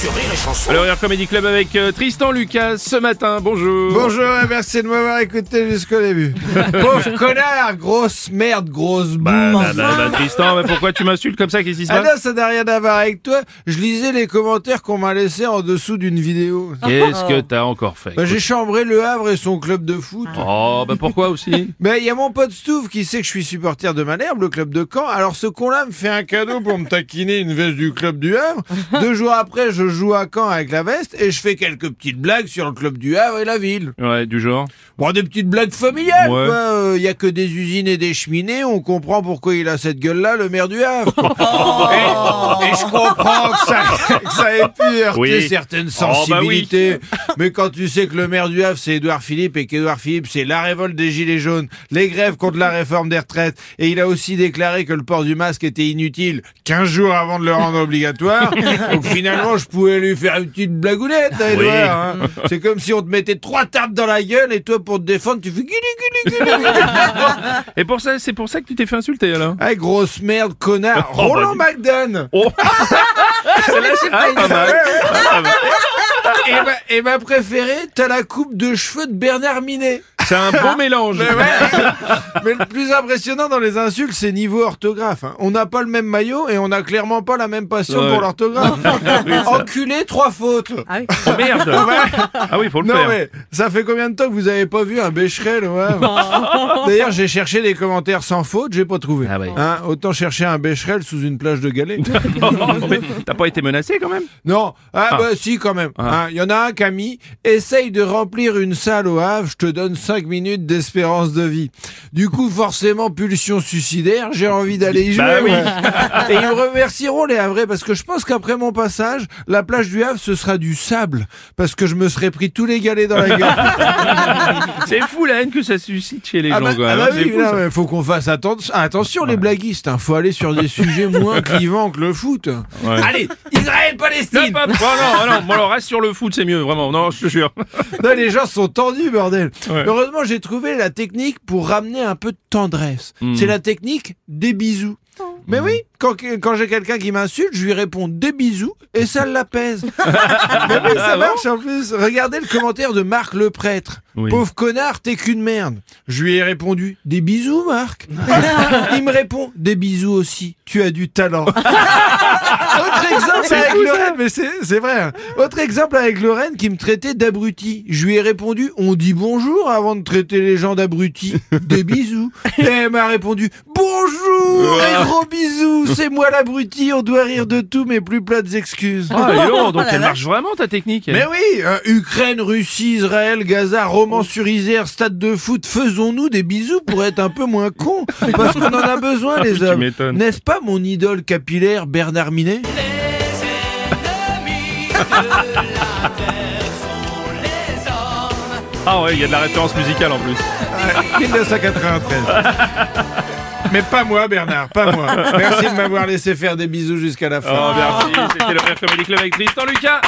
sur Rire et Chanson. Alors, Rire Comedy Club avec euh, Tristan Lucas ce matin. Bonjour. Bonjour et merci de m'avoir écouté jusqu'au début. Pauvre connard, grosse merde, grosse Bah, bouse. bah, bah, bah, Tristan, mais pourquoi tu m'insultes comme ça? Qu'est-ce qui se Ah passe? non, ça n'a rien à voir avec toi. Je lisais les commentaires qu'on m'a laissés en dessous d'une vidéo. Qu'est-ce que t'as encore fait? Bah, j'ai chambré le Havre et son club de foot. Oh, bah pourquoi aussi? Ben, il y a mon pote Stouff qui sait que je suis supporter de Malherbe, le club de Caen. Alors, ce con-là me fait un cadeau pour me taquiner une veste du club du Havre. Deux jours après, je joue à Caen avec la veste et je fais quelques petites blagues sur le club du Havre et la ville. Ouais, du genre. Bon, des petites blagues familiales, Ouais. quoi. Il y a que des usines et des cheminées. On comprend pourquoi il a cette gueule-là, le maire du Havre. et, et je comprends que ça, que ça ait pu heurter Oui. certaines Oh, bah oui. sensibilités. Mais quand tu sais que le maire du Havre, c'est Édouard Philippe et qu'Édouard Philippe, c'est la révolte des Gilets jaunes, les grèves contre la réforme des retraites, et il a aussi déclaré que le port du masque était inutile 15 jours avant de le rendre obligatoire. Donc finalement, je pouvais lui faire une petite blagounette, hein, Oui. Édouard. hein. C'est comme si on te mettait trois tartes dans la gueule et toi, pour te défendre, tu fais guili, guili, guili. Et pour ça, c'est pour ça que tu t'es fait insulter alors? Ah, grosse merde, connard. Oh, Roland bah, McDan. Oh Celle-là, c'est ah, pas mal. Ah, pas mal. Et ma, et ma préférée, t'as la coupe de cheveux de Bernard Minet. C'est un beau mélange. Mais, ouais. Mais le plus impressionnant dans les insultes, c'est niveau orthographe. hein. On n'a pas le même maillot et on n'a clairement pas la même passion Ouais. pour l'orthographe. Enculé, trois fautes. Oh merde Ah oui, faut le Non faire. mais ça fait combien de temps que vous avez pas vu un Becherel ouais D'ailleurs j'ai cherché des commentaires sans faute, j'ai pas trouvé. Ah ouais. Hein, autant chercher un Becherel sous une plage de galets. Mais T'as pas été menacé quand même? Non, ah, Ah. bah si quand même. Ah. Hein, Il y en a un Camille, essaye de remplir une salle au Havre, je te donne 5 minutes d'espérance de vie. Du coup forcément pulsion suicidaire, j'ai envie d'aller y jouer. Bah oui. ouais. Et ils me remercieront les Havrais parce que je pense qu'après mon passage, la plage du Havre ce sera du sable parce que je me serais pris tous les galets dans la gueule. C'est fou la haine que ça suscite chez les Ah gens bah, quand ah bah oui, fou, faut qu'on fasse atten- attention les blaguistes, hein. faut aller sur des sujets moins clivants que le foot. Ouais. Allez, Israël-Palestine oh, non, oh, non, bon, alors reste sur le foot, c'est mieux, vraiment. Non, je te jure. Non, les gens sont tendus, bordel. Ouais. Heureusement, j'ai trouvé la technique pour ramener un peu de tendresse. Hmm. C'est la technique des bisous. Mais oui, quand, quand j'ai quelqu'un qui m'insulte, je lui réponds des bisous et ça l'apaise. Mais oui, ça marche en plus. Regardez le commentaire de Marc le prêtre. Oui. Pauvre connard, t'es qu'une merde. Je lui ai répondu des bisous, Marc. Il me répond des bisous aussi. Tu as du talent. Autre exemple avec Lorraine, mais c'est vrai. hein. Autre exemple avec Lorraine qui me traitait d'abruti. Je lui ai répondu on dit bonjour avant de traiter les gens d'abrutis. Des bisous. Et elle m'a répondu bonjour et gros bisous. C'est moi l'abruti. On doit rire de tout mais plus plates excuses. Ah, donc, elle marche vraiment ta technique. Mais oui, euh, Ukraine, Russie, Israël, Gaza, Sur Isère, stade de foot, faisons-nous des bisous pour être un peu moins cons. Parce qu'on en a besoin, les Tu hommes. N'est-ce pas mon idole capillaire Bernard Minet? Ah ouais, il y a de la référence musicale en plus. 1993. Mais pas moi, Bernard, pas moi. Merci de m'avoir laissé faire des bisous jusqu'à la fin. Oh merci, c'était le Rire Comedy Club avec Tristan Lucas.